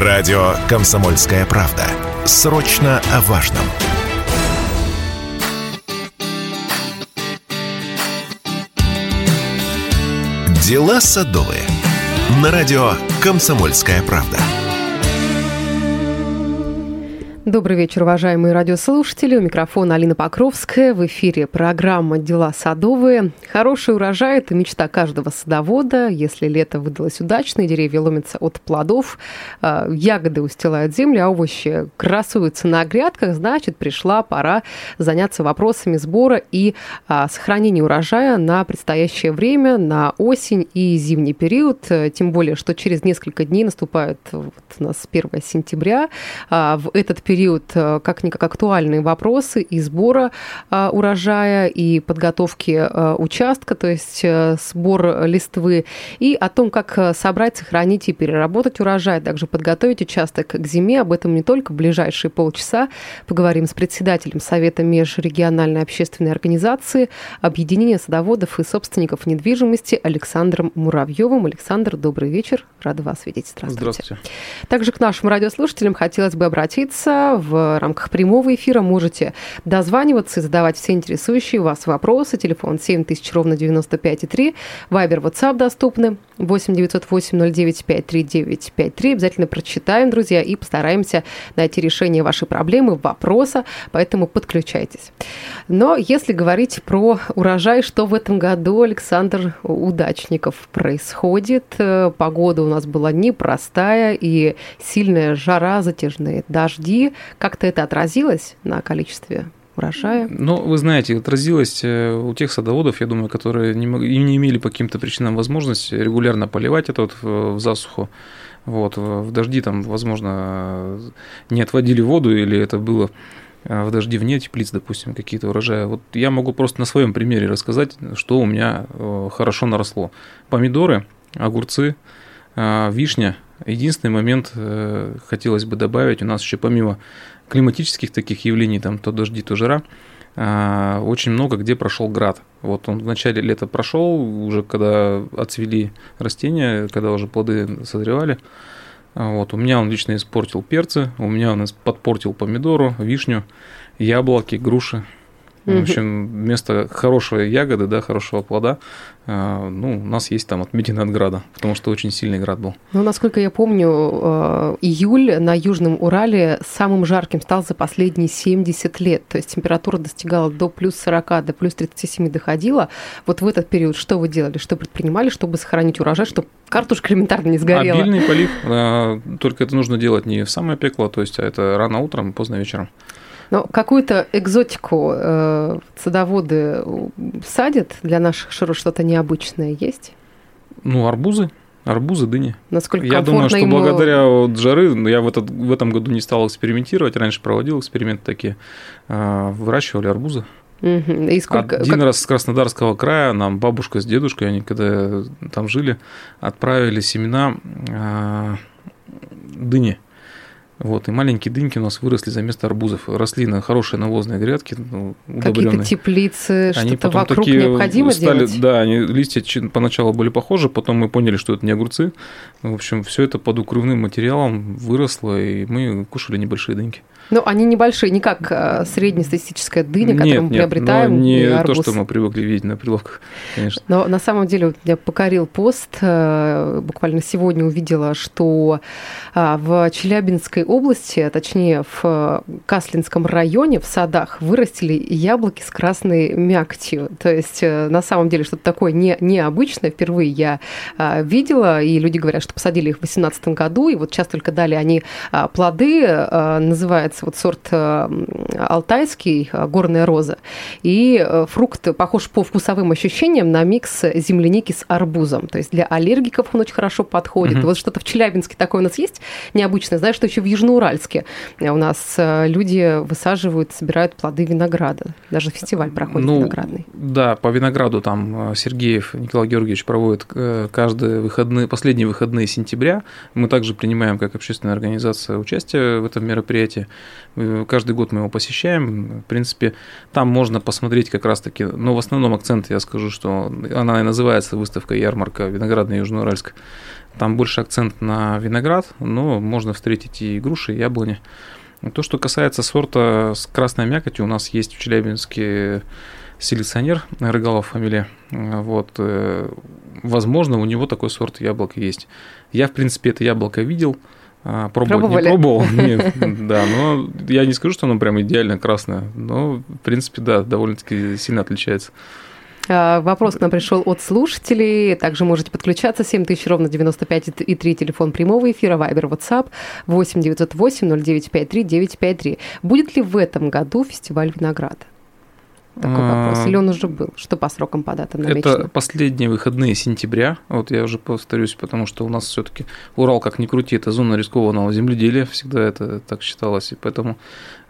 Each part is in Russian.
Радио «Комсомольская правда». Срочно о важном. Дела садовые. На радио «Комсомольская правда». Добрый вечер, уважаемые радиослушатели. У микрофона Алина Покровская. В эфире программа «Дела садовые». Хороший урожай – это мечта каждого садовода. Если лето выдалось удачное, деревья ломятся от плодов, а, ягоды устилают землю, а овощи красуются на грядках, значит, пришла пора заняться вопросами сбора и а, сохранения урожая на предстоящее время, на осень и зимний период. Тем более, что через несколько дней наступает вот у нас 1 сентября. А, в этот период период э, как-никак актуальные вопросы и сбора э, урожая, и подготовки э, участка, то есть сбор листвы, и о том, как собрать, сохранить и переработать урожай, также подготовить участок к зиме. Об этом не только в ближайшие полчаса. Поговорим с председателем Совета межрегиональной общественной организации Объединения садоводов и собственников недвижимости Александром Муравьевым. Александр, добрый вечер. Рада вас видеть. Здравствуйте. Здравствуйте. Также к нашим радиослушателям хотелось бы обратиться в рамках прямого эфира можете дозваниваться и задавать все интересующие вас вопросы. Телефон 7000 ровно 95,3. Вайбер, WhatsApp доступны. 8 908 09 539 53. Обязательно прочитаем, друзья, и постараемся найти решение вашей проблемы, вопроса, поэтому подключайтесь. Но если говорить про урожай, что в этом году, Александр Удачников, происходит? Погода у нас была непростая, и сильная жара, затяжные дожди. Как-то это отразилось на количестве урожая? Ну, вы знаете, отразилось э, у тех садоводов, я думаю, которые не, не имели по каким-то причинам возможности регулярно поливать это вот в засуху. Вот, в дожди там, возможно, не отводили воду, или это было э, в дожди вне теплиц, допустим, какие-то урожаи. Вот я могу просто на своем примере рассказать, что у меня э, хорошо наросло. Помидоры, огурцы, вишня. Единственный момент хотелось бы добавить, у нас еще помимо климатических таких явлений, там то дожди, то жара, а, очень много где прошел град. Вот он в начале лета прошел, уже когда отцвели растения, когда уже плоды созревали. Вот, у меня он лично испортил перцы, у меня он подпортил помидору, вишню, яблоки, груши. В общем, вместо хорошей ягоды, да, хорошего плода, а, ну, у нас есть там отметина от града, потому что очень сильный град был. Ну, насколько я помню, э, июль на Южном Урале самым жарким стал за последние 70 лет. То есть температура достигала до плюс 40, до плюс 37 доходила. Вот в этот период что вы делали, что предпринимали, чтобы сохранить урожай, чтобы картошка элементарно не сгорела? Обильный полив, а, только это нужно делать не в самое пекло, то есть а это рано утром, поздно вечером. Но какую-то экзотику э, садоводы садят для наших широт что-то необычное есть? Ну, арбузы. Арбузы, дыни. Насколько я думаю, что ему... благодаря вот жары, ну, я в, этот, в этом году не стал экспериментировать, раньше проводил эксперименты такие, э, выращивали арбузы. Угу. И сколько... Один как... раз с Краснодарского края нам бабушка с дедушкой, они когда там жили, отправили семена э, дыни. Вот, и маленькие дыньки у нас выросли за место арбузов. Росли на хорошие навозные грядки, ну, Какие-то теплицы, что-то вокруг необходимо стали, делать? Да, они, листья поначалу были похожи, потом мы поняли, что это не огурцы. В общем, все это под укрывным материалом выросло, и мы кушали небольшие дыньки. Ну, они небольшие, не как э, среднестатистическая дыня, которую нет, мы приобретаем. Нет, не арбуз. то, что мы привыкли видеть на прилавках, конечно. Но на самом деле меня покорил пост. Э, буквально сегодня увидела, что э, в Челябинской области, а точнее в Каслинском районе, в садах вырастили яблоки с красной мякотью. То есть на самом деле что-то такое не, необычное. Впервые я видела, и люди говорят, что посадили их в 2018 году, и вот сейчас только дали они плоды, называется называется вот сорт э, алтайский, э, горная роза. И э, фрукт похож по вкусовым ощущениям на микс земляники с арбузом. То есть для аллергиков он очень хорошо подходит. Угу. Вот что-то в Челябинске такое у нас есть необычное. Знаешь, что еще в Южноуральске у нас люди высаживают, собирают плоды винограда. Даже фестиваль проходит ну, виноградный. Да, по винограду там Сергеев Николай Георгиевич проводит каждые выходные, последние выходные сентября. Мы также принимаем как общественная организация участие в этом мероприятии. Э, каждый год мы его посещаем. В принципе, там можно посмотреть как раз-таки, но в основном акцент я скажу, что она и называется выставка ярмарка виноградный Южноуральск. там больше акцент на виноград, но можно встретить и груши, и яблони. То, что касается сорта с красной мякотью, у нас есть в Челябинске селекционер Рыгалов фамилия. Вот. Э, возможно, у него такой сорт яблока есть. Я, в принципе, это яблоко видел, а, пробовать Пробовали? не пробовал, нет, да, но я не скажу, что оно прям идеально красное, но, в принципе, да, довольно-таки сильно отличается. А, вопрос к нам пришел от слушателей. Также можете подключаться. 7000 ровно 95 и 3 телефон прямого эфира, Вайбер, WhatsApp 8 908 0953 953. Будет ли в этом году фестиваль винограда? Такой а, вопрос. Или он уже был? Что по срокам по датам намечено? Это последние выходные сентября. Вот я уже повторюсь, потому что у нас все таки Урал, как ни крути, это зона рискованного земледелия. Всегда это так считалось. И поэтому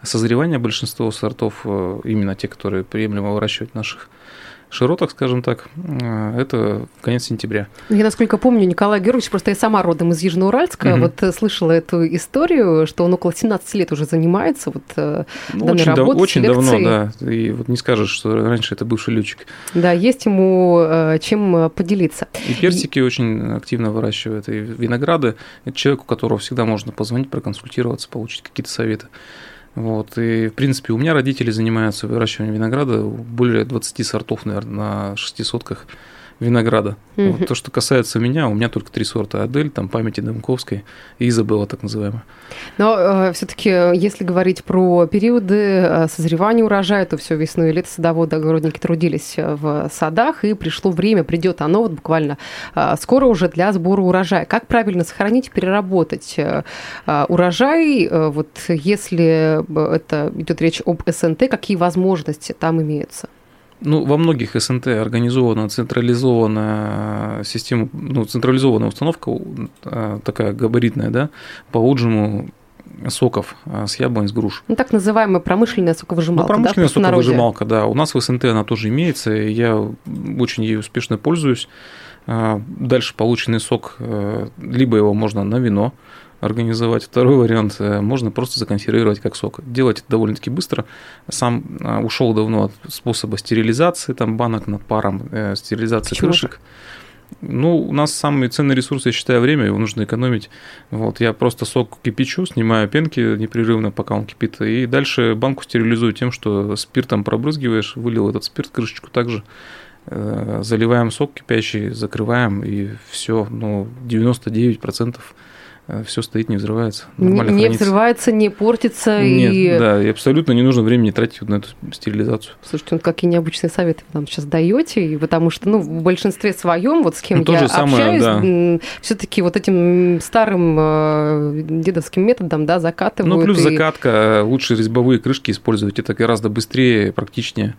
созревание большинства сортов, э, именно те, которые приемлемо выращивать наших широтах, скажем так, э, это конец сентября. Я, насколько помню, Николай Георгиевич, просто я сама родом из Южноуральска, угу. вот э, слышала эту историю, что он около 17 лет уже занимается вот э, ну, данной очень работой, дав- Очень давно, да, и вот не скажешь, что раньше это бывший летчик. Да, есть ему чем поделиться. И персики и... очень активно выращивают, и винограды. Это человек, у которого всегда можно позвонить, проконсультироваться, получить какие-то советы. Вот. И, в принципе, у меня родители занимаются выращиванием винограда, более 20 сортов, наверное, на шести сотках винограда. Угу. Вот то, что касается меня, у меня только три сорта Адель, там памяти Дымковской и Изабелла, так называемая. Но э, все-таки, если говорить про периоды э, созревания урожая, то все весну и лето садоводы, огородники трудились в садах, и пришло время, придет оно вот буквально э, скоро уже для сбора урожая. Как правильно сохранить, переработать э, э урожай, э, вот если это идет речь об СНТ, какие возможности там имеются? Ну, во многих СНТ организована централизованная система, ну, централизованная установка, а, такая габаритная, да, по отжиму соков а, с яблонь, с груш. Ну, так называемая промышленная соковыжималка, ну, промышленная да, соковыжималка, да. У нас в СНТ она тоже имеется, и я очень ей успешно пользуюсь. А, дальше полученный сок, э, либо его можно на вино, организовать. Второй вариант э, можно просто законсервировать как сок. Делать это довольно-таки быстро. Сам э, ушел давно от способа стерилизации там банок над паром, э, стерилизации Почему крышек. Ну, у нас самый ценный ресурс, я считаю, время, его нужно экономить. Вот, я просто сок кипячу, снимаю пенки непрерывно, пока он кипит, и дальше банку стерилизую тем, что спиртом пробрызгиваешь, вылил этот спирт, крышечку также заливаем сок кипящий, закрываем, и все, ну, 99% Э, все стоит, не взрывается. Нормально не хранится. взрывается, не портится. Нет, и... да, и абсолютно не нужно времени тратить на эту стерилизацию. Слушайте, ну какие необычные советы вы нам сейчас даете, и потому что, ну, в большинстве своем, вот с кем ну, я общаюсь, да. все-таки вот этим старым э, дедовским методом, да, закатывают. Ну, плюс и... закатка, лучше резьбовые крышки использовать, это гораздо быстрее, практичнее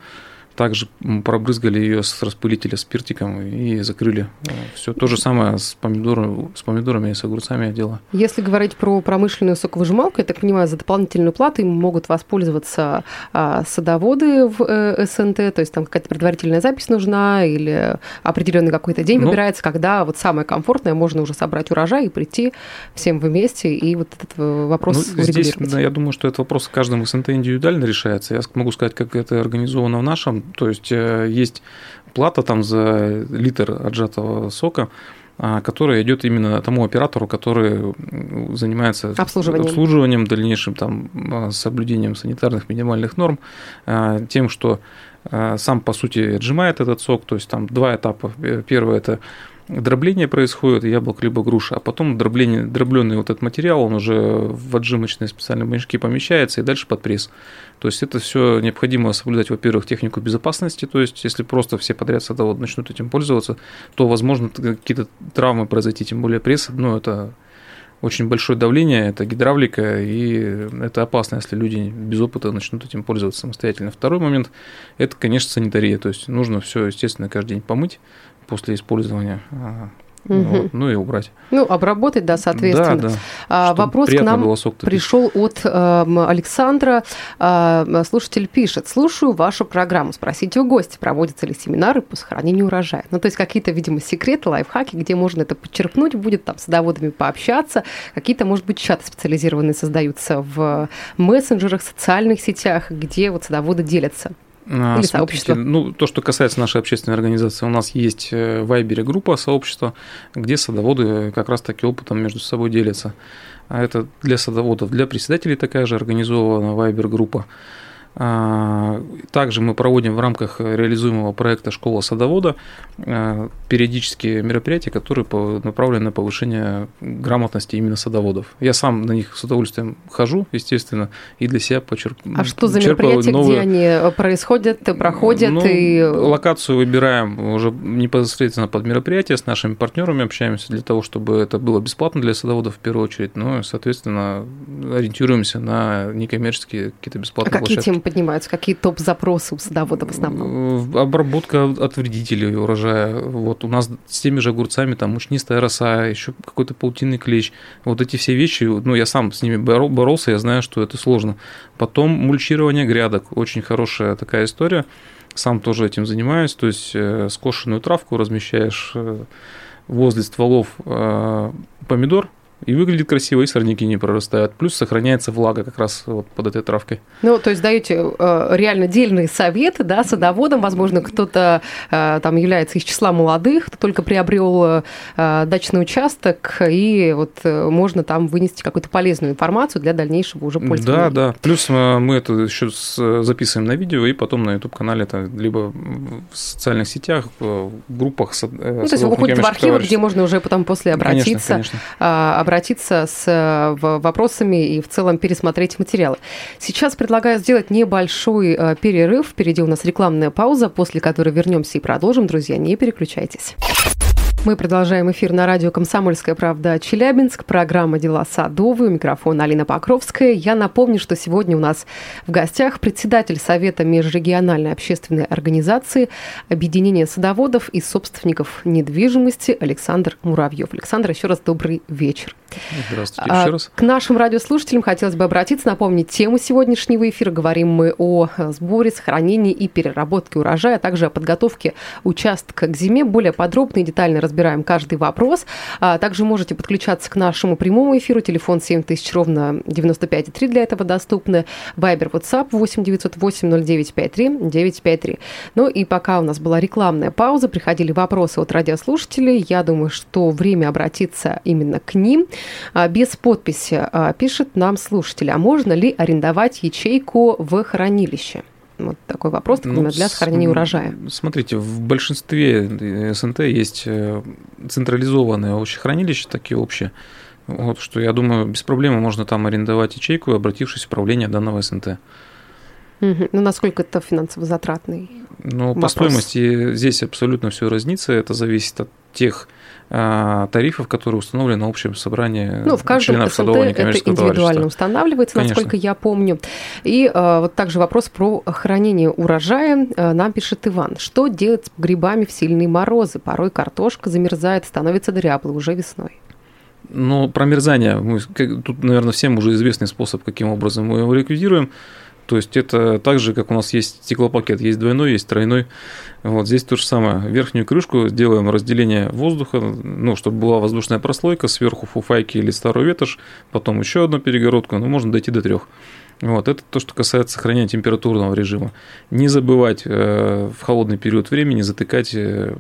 также пробрызгали ее с распылителя спиртиком и закрыли. Все то же самое с, помидорами, с помидорами и с огурцами дело. Если говорить про промышленную соковыжималку, я так понимаю, за дополнительную плату им могут воспользоваться а, садоводы в э, СНТ, то есть там какая-то предварительная запись нужна или определенный какой-то день ну, выбирается, когда вот самое комфортное, можно уже собрать урожай и прийти всем вместе и вот этот э, вопрос ну, Здесь, да, я думаю, что этот вопрос в каждом СНТ индивидуально решается. Я могу сказать, как это организовано в нашем то есть э, есть плата там за литр отжатого сока, а, которая идет именно тому оператору, который занимается обслуживанием, обслуживанием дальнейшим там, а, соблюдением санитарных минимальных норм, а, тем, что сам, по сути, отжимает этот сок, то есть там два этапа. Первый – это дробление происходит яблок либо груша, а потом дробление, дробленый вот этот материал, он уже в отжимочные специальные мешки помещается и дальше под пресс. То есть это все необходимо соблюдать, во-первых, технику безопасности, то есть если просто все подряд садоводы начнут этим пользоваться, то, возможно, какие-то травмы произойти, тем более пресс, ну, это очень большое давление, это гидравлика, и это опасно, если люди без опыта начнут этим пользоваться самостоятельно. Второй момент – это, конечно, санитария, то есть нужно все, естественно, каждый день помыть, после использования Угу. Вот, ну и убрать. Ну, обработать, да, соответственно. Да, да. А, вопрос к нам пришел от э, Александра. Э, слушатель пишет: слушаю вашу программу. Спросите у гостя, проводятся ли семинары по сохранению урожая. Ну, то есть какие-то, видимо, секреты, лайфхаки, где можно это подчеркнуть, будет там с садоводами пообщаться. Какие-то, может быть, чаты специализированные создаются в мессенджерах, социальных сетях, где вот садоводы делятся Или сообщество? Ну, то, что касается нашей общественной организации, у нас есть э, в Вайбере группа сообщества, где садоводы как раз-таки опытом между собой делятся. А это для садоводов, для председателей такая же организована Вайбер-группа. А, также мы проводим в рамках реализуемого проекта «Школа садовода» а, периодические мероприятия, которые направлены на повышение грамотности именно садоводов. Я сам на них с удовольствием хожу, естественно, и для себя почерпну. А что за мероприятия, новые... где они э, происходят, проходят? Ну, и... Локацию выбираем уже непосредственно под мероприятие, с нашими партнерами общаемся для того, чтобы это было бесплатно для садоводов в первую очередь, ну и, соответственно, ориентируемся на некоммерческие какие-то бесплатные а площадки. Поднимаются? Какие топ-запросы у садовода в основном? Обработка от вредителей урожая. Вот у нас с теми же огурцами там мучнистая роса, еще какой-то паутинный клещ. Вот эти все вещи, ну, я сам с ними боролся, я знаю, что это сложно. Потом мульчирование грядок. Очень хорошая такая история. Сам тоже этим занимаюсь. То есть э, скошенную травку размещаешь э, возле стволов э, помидор, и выглядит красиво, и сорняки не прорастают. Плюс сохраняется влага как раз вот под этой травкой. Ну, то есть даете э, реально дельные советы, да, садоводам. Возможно, кто-то э, там является из числа молодых, кто только приобрел э, дачный участок, и вот э, можно там вынести какую-то полезную информацию для дальнейшего уже пользования. Да, да. Плюс э, мы это еще записываем на видео, и потом на YouTube-канале это либо в социальных сетях, в группах. Э, ну, то есть уходит в архивы, где можно уже потом после обратиться. Конечно, конечно а, обратиться с э, вопросами и в целом пересмотреть материалы. Сейчас предлагаю сделать небольшой э, перерыв. Впереди у нас рекламная пауза, после которой вернемся и продолжим. Друзья, не переключайтесь. Мы продолжаем эфир на радио «Комсомольская правда» Челябинск. Программа «Дела садовые». У микрофона Алина Покровская. Я напомню, что сегодня у нас в гостях председатель Совета межрегиональной общественной организации Объединения садоводов и собственников недвижимости Александр Муравьев. Александр, еще раз добрый вечер. Здравствуйте еще а, раз. К нашим радиослушателям хотелось бы обратиться, напомнить тему сегодняшнего эфира. Говорим мы о сборе, сохранении и переработке урожая, а также о подготовке участка к зиме. Более подробно и детально разбираем каждый вопрос. А, также можете подключаться к нашему прямому эфиру. Телефон 7000 ровно 95,3 для этого доступны. Вайбер, WhatsApp 8 908 0953 953. Ну и пока у нас была рекламная пауза, приходили вопросы от радиослушателей. Я думаю, что время обратиться именно к ним. А, без подписи а, пишет нам слушатель, а можно ли арендовать ячейку в хранилище? Вот такой вопрос ну, для сохранения урожая. Смотрите, в большинстве э, СНТ есть э, централизованные овощехранилища, такие общие. Вот, что я думаю, без проблем можно там арендовать ячейку, обратившись в управление данного СНТ. Угу. Ну, насколько это финансово затратный? Ну, по стоимости здесь абсолютно все разнится. Это зависит от тех а, тарифов, которые установлены на общем собрании ну, в каждом членов СНТ это индивидуально устанавливается, Конечно. насколько я помню. И а, вот также вопрос про хранение урожая. А, нам пишет Иван. Что делать с грибами в сильные морозы? Порой картошка замерзает, становится дряблой уже весной. Ну, промерзание, мы, тут, наверное, всем уже известный способ, каким образом мы его ликвидируем. То есть это так же, как у нас есть стеклопакет, есть двойной, есть тройной. Вот здесь то же самое. Верхнюю крышку делаем разделение воздуха, ну, чтобы была воздушная прослойка, сверху фуфайки или старый ветошь, потом еще одну перегородку, ну, можно дойти до трех. Вот, это то, что касается сохранения температурного режима. Не забывать э, в холодный период времени затыкать э,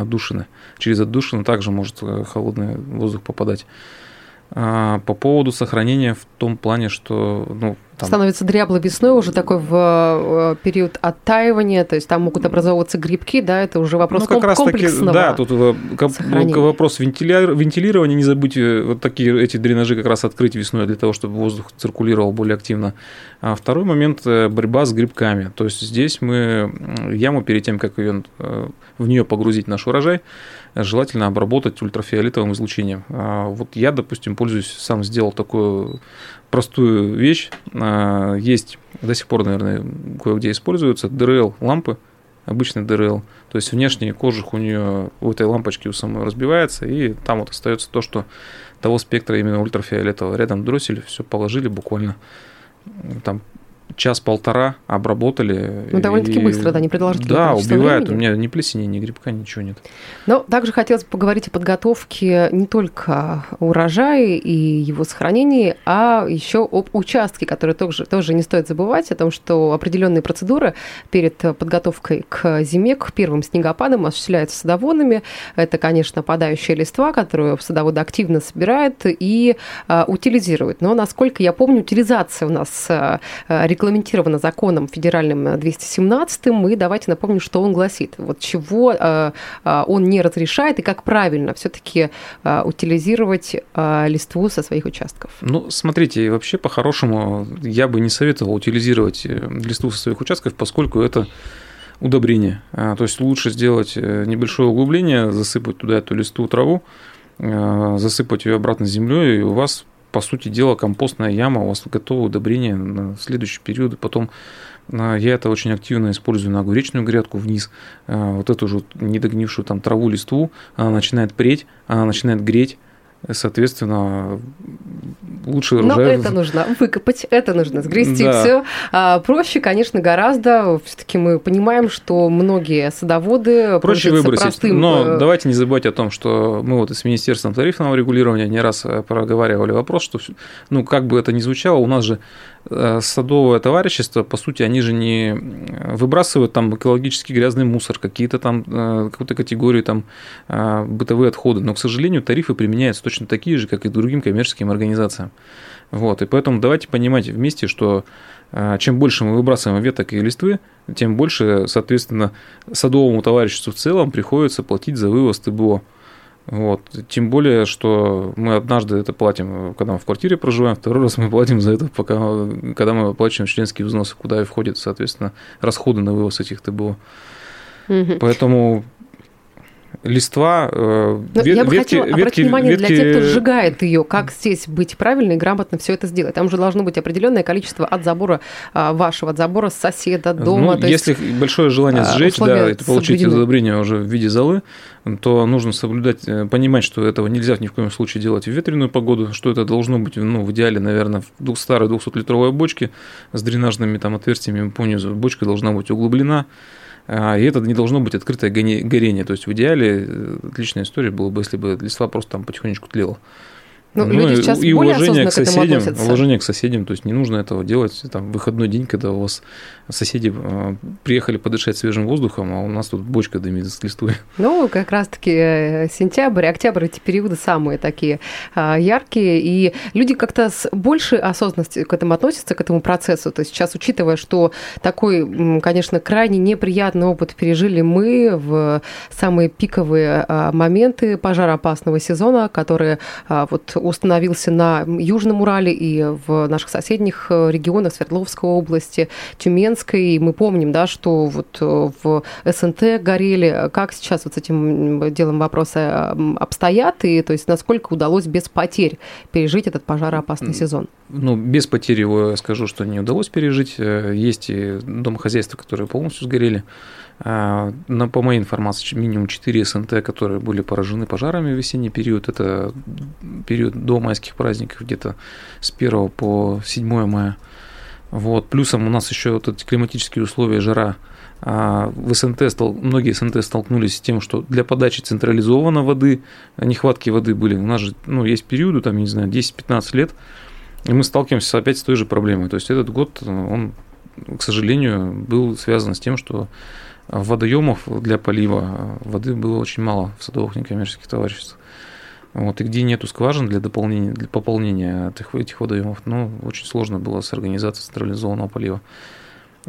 отдушины. Через отдушины также может э, холодный воздух попадать. А, по поводу сохранения в том плане, что ну, там... Становится дрябло весной уже такой в э, период оттаивания, то есть там могут образовываться грибки, да, это уже вопрос ну, как раз таки, Да, тут э, сохранения. вопрос вентилирования, не забудьте вот такие эти дренажи как раз открыть весной для того, чтобы воздух циркулировал более активно. А второй момент – борьба с грибками. То есть здесь мы яму перед тем, как ее, э, в нее погрузить наш урожай, желательно обработать ультрафиолетовым излучением. А вот я, допустим, пользуюсь, сам сделал такую простую вещь. А, есть до сих пор, наверное, кое-где используются ДРЛ-лампы, обычный ДРЛ. То есть внешний кожух у нее, у этой лампочки у самой разбивается, и там вот остается то, что того спектра именно ультрафиолетового. Рядом дроссель, все положили буквально там час-полтора обработали. Ну, довольно-таки и... быстро, да, не продолжительное Да, убивает. Времени. У меня ни плесени, ни грибка, ничего нет. Но также хотелось поговорить о подготовке не только урожая и его сохранении, а еще об участке, который тоже, тоже не стоит забывать, о том, что определенные процедуры перед подготовкой к зиме, к первым снегопадам осуществляются садоводами. Это, конечно, падающая листва, которую садоводы активно собирают и а, утилизируют. Но, насколько я помню, утилизация у нас а, регламентирована законом федеральным 217 и давайте напомним, что он гласит. Вот чего а, а, он не разрешает и как правильно все-таки утилизировать листву со своих участков. Ну, смотрите, вообще по-хорошему я бы не советовал утилизировать э, листву со своих участков, поскольку это удобрение. А, то есть лучше сделать э, небольшое углубление, засыпать туда эту листу траву, э, засыпать ее обратно землей, и у вас, по сути дела, компостная яма, у вас готово удобрение на следующий период, потом а, я это очень активно использую на огуречную грядку вниз. А, вот эту же недогнившую там траву, листву, она начинает преть, она начинает греть. Соответственно, лучше урожай... Но это нужно выкопать, это нужно сгрести да. все. А, проще, конечно, гораздо. Все-таки мы понимаем, что многие садоводы проще выбросить. Простым... Но э, давайте не забывать о том, что мы вот с Министерством тарифного регулирования не раз э, проговаривали вопрос, что, ну, как бы это ни звучало, у нас же садовое товарищество, по сути, они же не выбрасывают там экологически грязный мусор, какие-то там, какую-то категорию там бытовые отходы, но, к сожалению, тарифы применяются точно такие же, как и другим коммерческим организациям. Вот, и поэтому давайте понимать вместе, что чем больше мы выбрасываем веток и листвы, тем больше, соответственно, садовому товариществу в целом приходится платить за вывоз ТБО. Вот. Тем более, что мы однажды это платим, когда мы в квартире проживаем, второй раз мы платим за это, пока, когда мы оплачиваем членские взносы, куда и входят, соответственно, расходы на вывоз этих ТБО. Угу. Поэтому листва, э, вет, Я бы ветки, хотела ветки, обратить внимание ветки... для тех, кто сжигает ее, как здесь быть правильно и грамотно все это сделать. Там же должно быть определенное количество от забора а, вашего, от забора соседа, дома. Ну, если есть, большое желание а, сжечь, да, это получить удобрение уже в виде золы, то нужно соблюдать, э, понимать, что этого нельзя ни в коем случае делать в ветреную погоду, что это должно быть, ну, в идеале, наверное, в старой 200-литровой бочке с дренажными там отверстиями по низу. Бочка должна быть углублена, и это не должно быть открытое горение. То есть в идеале э, отличная история была бы, если бы листва просто там потихонечку тлела. Ну, ну, люди сейчас и более уважение к соседям, к уважение к соседям, то есть не нужно этого делать там выходной день, когда у вас соседи э, приехали подышать свежим воздухом, а у нас тут бочка дымит с листвой. Ну, как раз-таки э, сентябрь, октябрь эти периоды самые такие а, яркие, и люди как-то с большей осознанностью к этому относятся, к этому процессу. То есть сейчас, учитывая, что такой, конечно, крайне неприятный опыт пережили мы в самые пиковые а, моменты пожароопасного сезона, которые а, вот установился на Южном Урале и в наших соседних э, регионах Свердловской области, Тюменской. И мы помним, да, что вот э, в СНТ горели. Как сейчас вот с этим делом вопросы обстоят? И то есть насколько удалось без потерь пережить этот пожароопасный сезон? Ну, без потерь его скажу, что не удалось пережить. Э, есть и домохозяйства, которые полностью сгорели. А, но, по моей информации, минимум 4 СНТ, которые были поражены пожарами в весенний период. Это период до майских праздников, где-то с 1 по 7 мая. Вот. Плюсом у нас еще вот эти климатические условия, жара. А, в СНТ многие СНТ столкнулись с тем, что для подачи централизованной воды, нехватки воды были. У нас же ну, есть периоды, там, я не знаю, 10-15 лет, и мы сталкиваемся опять с той же проблемой. То есть этот год, он, к сожалению, был связан с тем, что водоемов для полива воды было очень мало в садовых некоммерческих товариществах. Вот, и где нету скважин для дополнения, для пополнения этих, этих водоемов, ну, очень сложно было с организацией централизованного полива.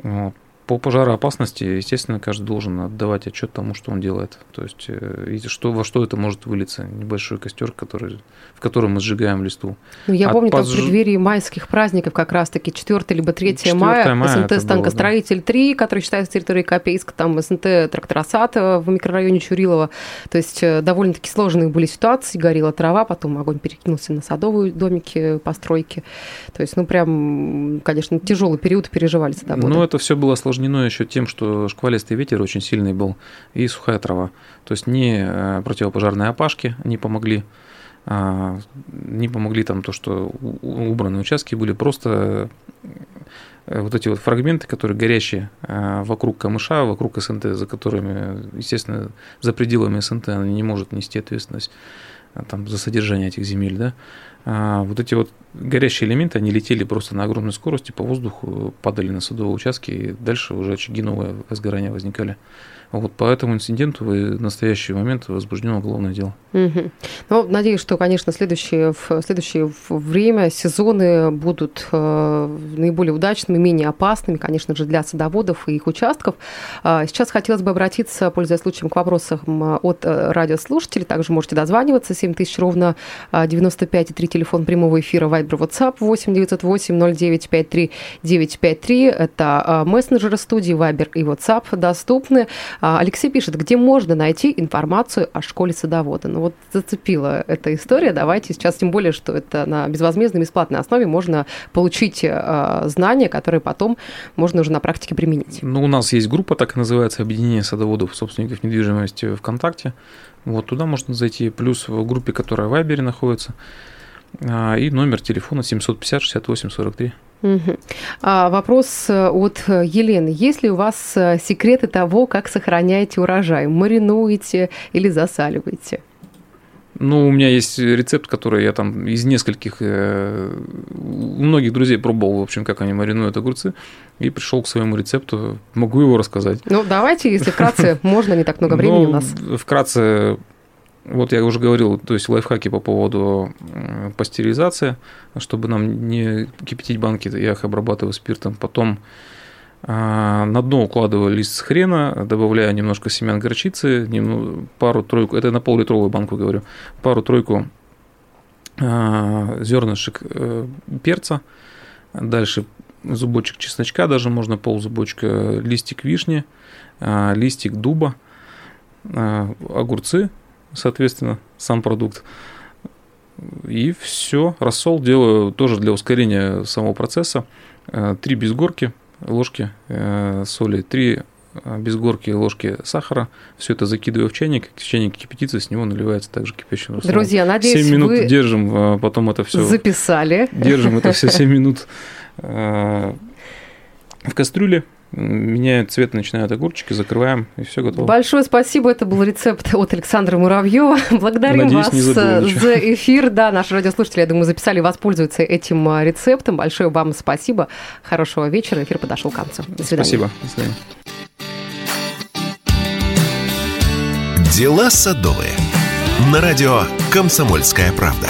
Вот. По пожароопасности, естественно, каждый должен отдавать отчет тому, что он делает. То есть, э, и что, во что это может вылиться. Небольшой костер, который, в котором мы сжигаем листву. Ну, я От помню, пож... там в преддверии майских праздников как раз-таки 4 либо 3 мая, мая СНТ «Станкостроитель 3», который считается территорией Копейска, там СНТ «Тракторосад» в микрорайоне Чурилова. То есть, э, довольно-таки сложные были ситуации. Горела трава, потом огонь перекинулся на садовые домики, постройки. То есть, ну, прям, конечно, тяжелый период переживали садоводы. Ну, это все было сложно осложнено еще тем, что шквалистый ветер очень сильный был и сухая трава. То есть не э, противопожарные опашки не помогли, а, не помогли там то, что убранные участки были, просто вот эти вот фрагменты, которые горящие вокруг камыша, вокруг СНТ, за которыми, естественно, за пределами СНТ она не может нести ответственность там, за содержание этих земель, да, а, вот эти вот горящие элементы, они летели просто на огромной скорости по воздуху, падали на садовые участки, и дальше уже очаги новые возгорания возникали. Вот по этому инциденту в настоящий момент возбуждено уголовное дело. Угу. Ну, надеюсь, что, конечно, следующее, в следующее время сезоны будут э, наиболее удачными, менее опасными, конечно же, для садоводов и их участков. Э, сейчас хотелось бы обратиться, пользуясь случаем, к вопросам от э, радиослушателей. Также можете дозваниваться 7000 ровно 95,3 телефон прямого эфира Viber WhatsApp 8 908 09 53 953. Это э, мессенджеры студии Viber и WhatsApp доступны. А, Алексей пишет, где можно найти информацию о школе садовода. Ну вот зацепила эта история. Давайте сейчас, тем более, что это на безвозмездной, бесплатной основе можно получить а, знания, которые потом можно уже на практике применить. Ну, у нас есть группа, так и называется, Объединение садоводов, собственников недвижимости ВКонтакте. Вот туда можно зайти. Плюс в группе, которая в Вайбере находится. А, и номер телефона 750 68 43. Угу. А, вопрос э, от Елены. Есть ли у вас э, секреты того, как сохраняете урожай? Маринуете или засаливаете? Ну, у меня есть рецепт, который я там из нескольких, э, у многих друзей пробовал, в общем, как они маринуют огурцы, и пришел к своему рецепту. Могу его рассказать. Ну, давайте, если вкратце, можно, не так много времени у нас. Вкратце вот я уже говорил, то есть лайфхаки по поводу пастеризации, чтобы нам не кипятить банки, я их обрабатываю спиртом. Потом а, на дно укладываю лист хрена, добавляю немножко семян горчицы, пару-тройку, это на пол-литровую банку говорю, пару-тройку а, зернышек э, перца, дальше зубочек чесночка, даже можно пол зубочка, листик вишни, а, листик дуба, огурцы, соответственно, сам продукт. И все. Рассол делаю тоже для ускорения самого процесса. Э, три без горки ложки э, соли, три э, без горки ложки сахара. Все это закидываю в чайник. Чайник кипятится, с него наливается также кипящим рассолом. Друзья, надеюсь, 7 минут вы держим, потом это все записали. Держим это все 7 минут в кастрюле меняют цвет, начинают огурчики, закрываем, и все готово. Большое спасибо. Это был рецепт от Александра Муравьева. Благодарим Надеюсь, вас за эфир. Да, наши радиослушатели, я думаю, записали, воспользуются этим а, рецептом. Большое вам спасибо. Хорошего вечера. Эфир подошел к концу. До свидания. Спасибо. До свидания. Дела садовые. На радио «Комсомольская правда».